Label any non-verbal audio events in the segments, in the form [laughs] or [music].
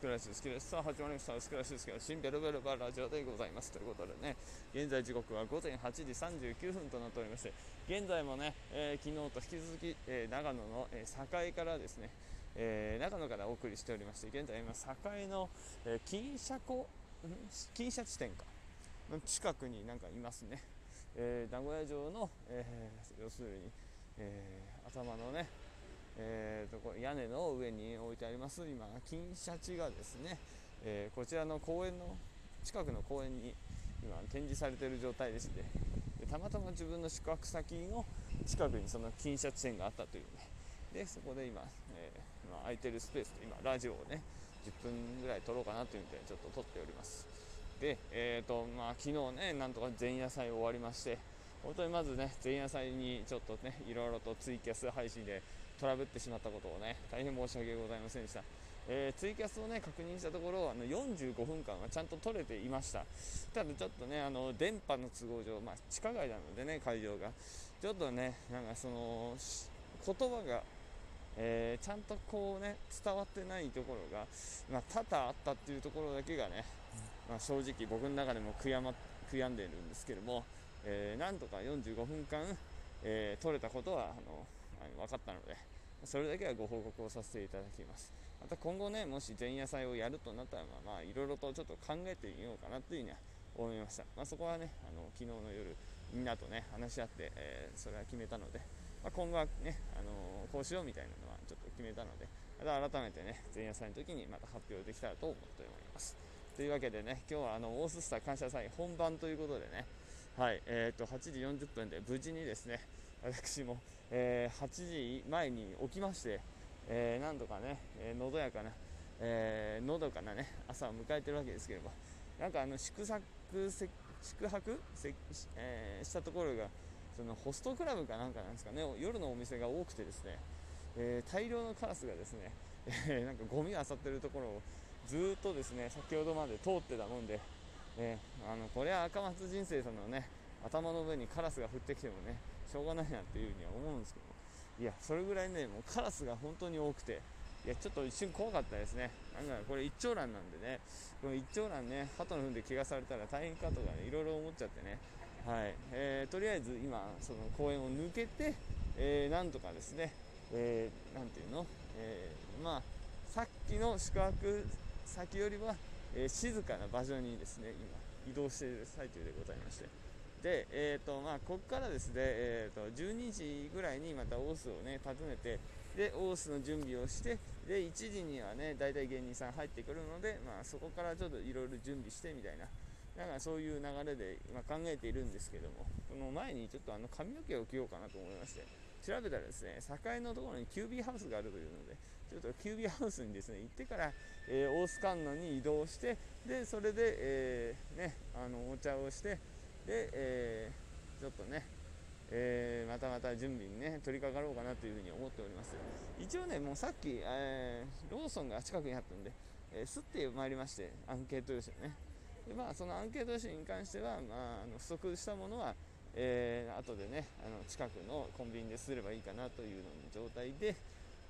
薄暗いです好きですさあ始まりました。薄暗いですけど新ベルベルバーラジオでございます。ということでね現在時刻は午前8時39分となっておりまして現在もね、えー、昨日と引き続き、えー、長野の、えー、境からですね、え長野からお送りしておりまして現在今境の、え金車湖金車地点か。の近くになんかいますね、え名古屋城の、え要するに、え頭のねえーと、こ屋根の上に置いてあります今金シャチがですね、えー、こちらの公園の近くの公園に今展示されている状態でしてでたまたま自分の宿泊先の近くにその金シャチ店があったというね。でそこで今、えー、空いてるスペースで今ラジオをね10分ぐらい撮ろうかなというのでちょっと撮っております。で、えーとまあ、昨日ねなんとか前夜祭終わりまして本当にまずね前夜祭にちょっとねいろいろとツイキャス配信でトラブってしまったことをね大変申し訳ございませんでした、えー、ツイキャスをね確認したところあの45分間はちゃんと取れていました。ただちょっとねあの電波の都合上、まあ、地下街なのでね会場が。ちょっとねなんかその言葉がえー、ちゃんとこうね伝わってないところが、まあ、多々あったっていうところだけがね、まあ、正直僕の中でも悔や,、ま、悔やんでいるんですけども、えー、なんとか45分間、えー、取れたことはあの分かったのでそれだけはご報告をさせていただきます。また今後ねもし前夜祭をやるとなったらまあいろいろとちょっと考えてみようかなというふうには思いました、まあ、そこはねあの昨日の夜みんなとね話し合って、えー、それは決めたので、まあ、今後はね、あのこうしようみたいなのはちょっと決めたのでまた改めてね前夜祭の時にまた発表できたらと思っております。というわけでね今日はあのオーススター感謝祭本番ということでねはい、えー、と8時40分で無事にですね [laughs] 私も、えー、8時前に起きまして、えー、なんとかね、えー、のどやかな、えー、のどかなね朝を迎えてるわけですけれどもなんかあの宿泊宿泊えー、したところがそのホストクラブかなんかなんですかね夜のお店が多くてですね、えー、大量のカラスがですね、[laughs] えー、なんかゴミを漁ってるところをずっとですね先ほどまで通ってたもんで、えー、あのこれは赤松人生さんのね頭の上にカラスが降ってきてもねしょうがないなっていうふうには思うんですけどいやそれぐらいねもうカラスが本当に多くて。いやちょっと一瞬怖かったですね。なんかこれ一長蘭なんでね。この一長蘭ね鳩の糞で怪我されたら大変かとかねいろいろ思っちゃってね。はい、えー、とりあえず今その公園を抜けて、えー、なんとかですね、えー、なんていうの、えー、まあさっきの宿泊先よりは、えー、静かな場所にですね今移動している最中でございまして。で、えーとまあ、ここからですね、えーと、12時ぐらいにまたオースをね訪ねてでオースの準備をしてで1時にはね大体芸人さん入ってくるので、まあ、そこからちょっといろいろ準備してみたいなだかそういう流れで今考えているんですけどもその前にちょっとあの髪の毛を切ろうかなと思いまして調べたらですね境のところにキュービーハウスがあるというのでちょっとキュービーハウスにですね行ってから、えー、大須観音に移動してでそれで、えー、ね、あのお茶をしてで、えー、ちょっとね、えー、またまた準備にね取り掛かろうかなというふうに思っております。一応ねもうさっき、えー、ローソンが近くにあったんで、えー、すってまいりましてアンケート用紙をね。でまあそのアンケート用紙に関しては、まあ、あの不足したものはえー、後でねあの近くのコンビニですればいいかなというの状態で、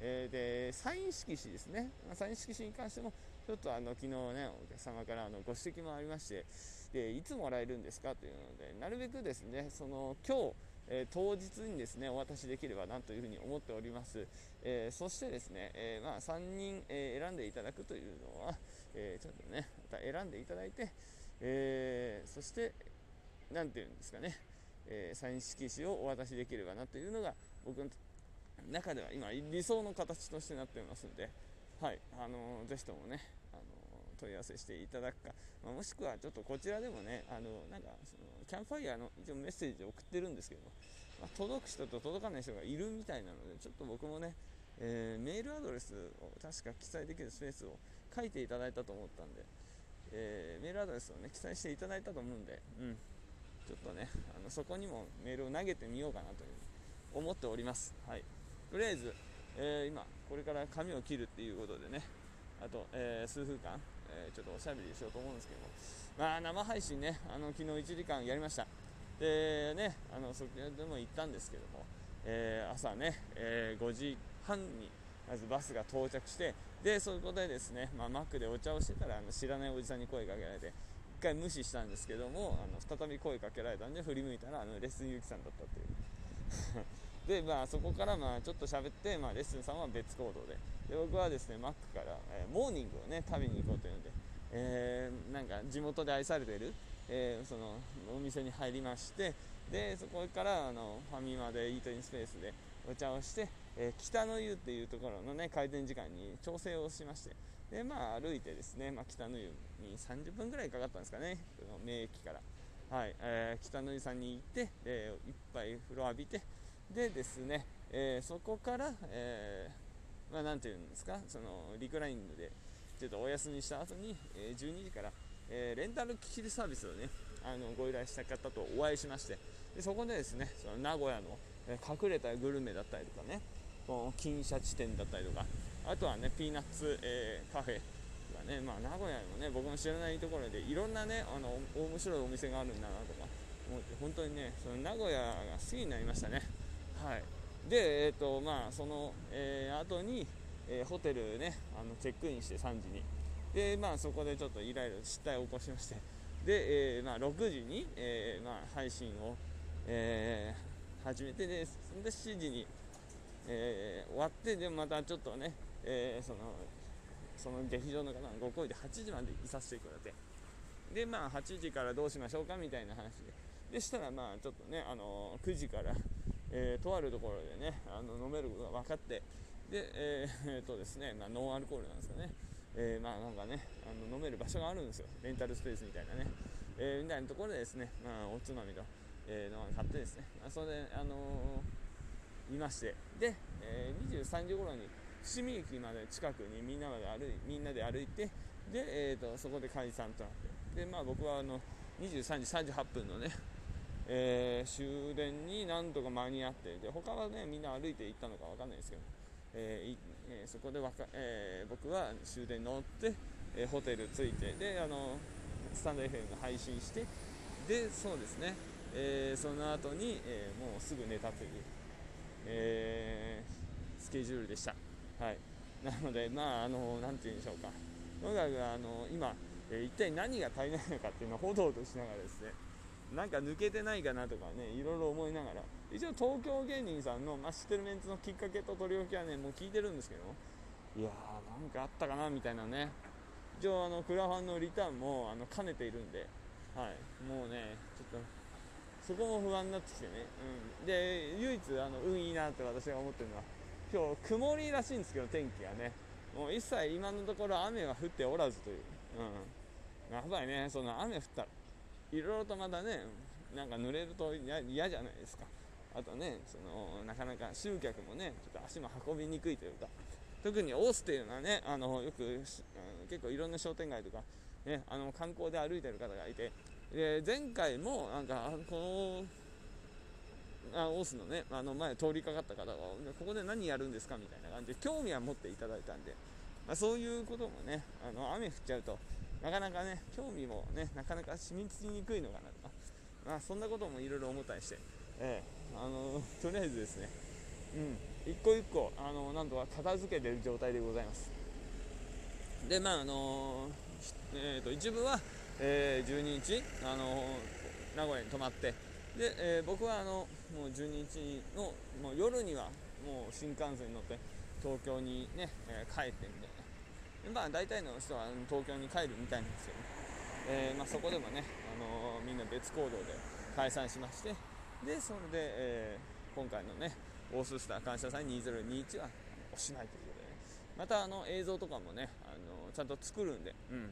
えー、でサイン色紙ですね、まあ、サイン色紙に関してもちょっとあの昨日ねお客様からあのご指摘もありましてでいつもらえるんですか？というのでなるべくですねその今日えー、当日にですねお渡しできればなというふうに思っております、えー、そしてですね、えー、まあ、3人、え選んでいただくというのは、えちょっとねまた選んでいただいて、えそして何て言うんですかね、えサイン色紙をお渡しできればなというのが僕の中では今理想の形としてなっておりますので、はいあのー、ぜひともね、問い合わせしていただくか、まあ、もしくはちょっとこちらでもね、あのなんかそのキャンプファイヤーの一応メッセージを送ってるんですけど、まあ、届く人と届かない人がいるみたいなので、ちょっと僕もね、えー、メールアドレスを確か記載できるスペースを書いていただいたと思ったんで、えー、メールアドレスをね記載していただいたと思うんで、うん、ちょっとねあのそこにもメールを投げてみようかなという思っております。はい、とりあえず、えー、今これから髪を切るっていうことでねあと、えー、数分間、えー、ちょっとおしゃべりしようと思うんですけども、まあ、生配信ね、あの昨日1時間やりました。でね、あのそこでも行ったんですけども、えー、朝ね、えー、5時半に、まずバスが到着してでそこでですね、まあ、マックでお茶をしてたらあの知らないおじさんに声かけられて1回無視したんですけどもあの再び声かけられたんで振り向いたらあのレッスンゆきさんだったっていう。でまあそこからまあちょっと喋って、まあ、レッスンさんは別行動で。で僕はですねマックから、えー、モーニングをね食べに行こうというので、えー、なんか地元で愛されている、えー、そのお店に入りましてでそこからあのファミマでイートインスペースでお茶をして、え、北の湯っていうところのね開店時間に調整をしましてでまあ歩いてですね、まあ、北の湯に30分ぐらいかかったんですかね名駅から、はいえー、北の湯さんに行って、えー、一杯風呂浴びてでですね、えー、そこから、えー、まあ、ていうんですかそのリクライニングでちょっとお休みした後に、え12時から、えレンタル機器サービスをねあのご依頼した方とお会いしましてでそこでですねその名古屋の隠れたグルメだったりとかねこの金シャチ店だったりとかあとはねピーナッツ、えー、カフェとかね、まあ、名古屋のね僕も知らないところでいろんなねあの面白いお店があるんだなとか思って本当にねその名古屋が好きになりましたね。はい。でえっ、ー、とまあその、えー、後に、えー、ホテルねあのチェックインして3時に。でまあそこでちょっとイライラ失態を起こしまして。で、えーまあ、6時に、えーまあ、配信を、えー、始めてでで7時に、えー、終わってでまたちょっとね、えー、そのその劇場の方のご好意で8時までいさせてくれて。でまあ8時からどうしましょうかみたいな話で。でしたらまあちょっとね、あの9時から、えー、とあるところでねあの飲めることが分かってでえー、えー、とですね、まあ、ノンアルコールなんですかね。えー、まあなんかねあの飲める場所があるんですよ。レンタルスペースみたいなね、えー、みたいなところでですね、まあ、おつまみと、えー、の買ってですね、まあ、それで、あのー、いまして。で、えー、23時頃に伏見駅まで近くにみんなで歩いみんなで歩いてで、えーと、そこで解散となって。で、まあ、僕はあの23時38分のねえー、終電になんとか間に合ってで他はねみんな歩いて行ったのか分かんないですけどえーえ、そこでわか、えー、僕は終電乗って、えホテル着いてであのスタンド FM 配信してでそうですね、えその後に、えもうすぐ寝たという、えスケジュールでした。はい、なので、まあ、あのなて言うんでしょうか、とにかくあの今、え一体何が足りないのかっていうのをほどほどしながらですね、なんか抜けてないかなとかね、いろいろ思いながら、一応東京芸人さんの、まあ、知ってるメンツのきっかけと取り置きはね、もう聞いてるんですけど、いやー、なんかあったかなみたいなね、一応あの、クラファンのリターンもあの兼ねているんで、はい、もうね、ちょっと、そこも不安になってきてね、うん、で、唯一あの運いいなって私が思ってるのは、今日曇りらしいんですけど、天気がね、もう一切今のところ雨は降っておらずという、うん、やばいね、その雨降ったら、いろいろとまたね、なんか濡れると嫌じゃないですか。あとね、そのなかなか集客もね、ちょっと足も運びにくいというか、特にオースっていうのはね、あのよく結構いろんな商店街とか、ね、あの観光で歩いてる方がいて、で前回もなんか、このあオースのね、あの前通りかかった方が、ここで何やるんですかみたいな感じで興味は持っていただいたんで、まあ、そういうこともね、あの雨降っちゃうと、なかなかね、興味もね、なかなか染みつきにくいのかなと。か、まあ、そんなこともいろいろ思ったりして、えー、あのとりあえずですね、うん、一個一個、あのなんとか片付けてる状態でございます。で、まああのえーと、一部は、えー、12日、あの名古屋に泊まって、でえー、僕はあのもう12日のもう夜にはもう新幹線に乗って東京にね、えー、帰ってみたいな。まあ大体の人は東京に帰るみたいなんですけど、えー、まあ、そこでもね、あのー、みんな別行動で解散しましてでそれで、えー、今回のねオーススター感謝祭2021はおしないということで、ね、またあの映像とかもね、あのちゃんと作るんで,、うん、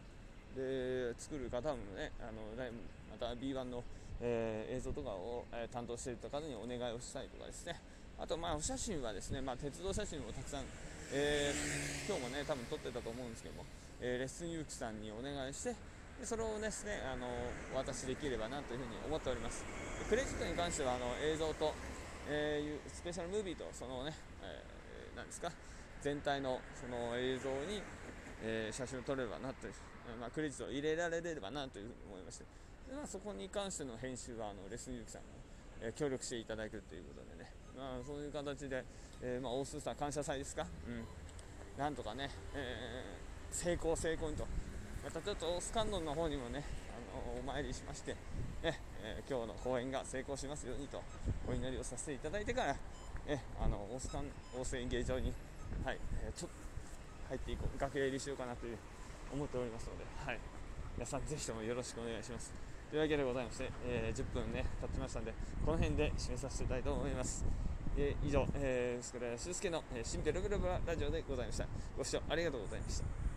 で作る方もねあのまた B1 の、え映像とかを、え担当していた方にお願いをしたりとかですね。あとまあお写真はですね、まあ、鉄道写真もたくさんえー、今日もね多分撮ってたと思うんですけども、えー、レッスンゆうきさんにお願いしてでそれをですねあのお渡しできればなというふうに思っております。クレジットに関してはあの映像と、えー、スペシャルムービーとそのね、えー、何ですか全体のその映像に、えー、写真を撮れればなという、まあ、クレジットを入れられればなというふうに思いましてで、まあ、そこに関しての編集はあのレッスンゆうきさんが、え協力していただくということでね、まあ、そういう形で、えー、まあ、大須さん感謝祭ですか、うん。なんとかね、えー、成功成功にと。またちょっとスカンドンの方にもね、あのお参りしまして、ねえー、今日の公演が成功しますようにとお祈りをさせていただいてから、ね、あの大須大須演芸場に、はいえー、ちょっと入っていこう楽屋入りしようかなという思っておりますので、はい、皆さんぜひともよろしくお願いします。というわけでございまして、えー、10分ね経ちましたんでこの辺で締めさせていただきたいと思います。えー、以上、えー、スクラ修介の、えー、新ペロペロラジオでございました。ご視聴ありがとうございました。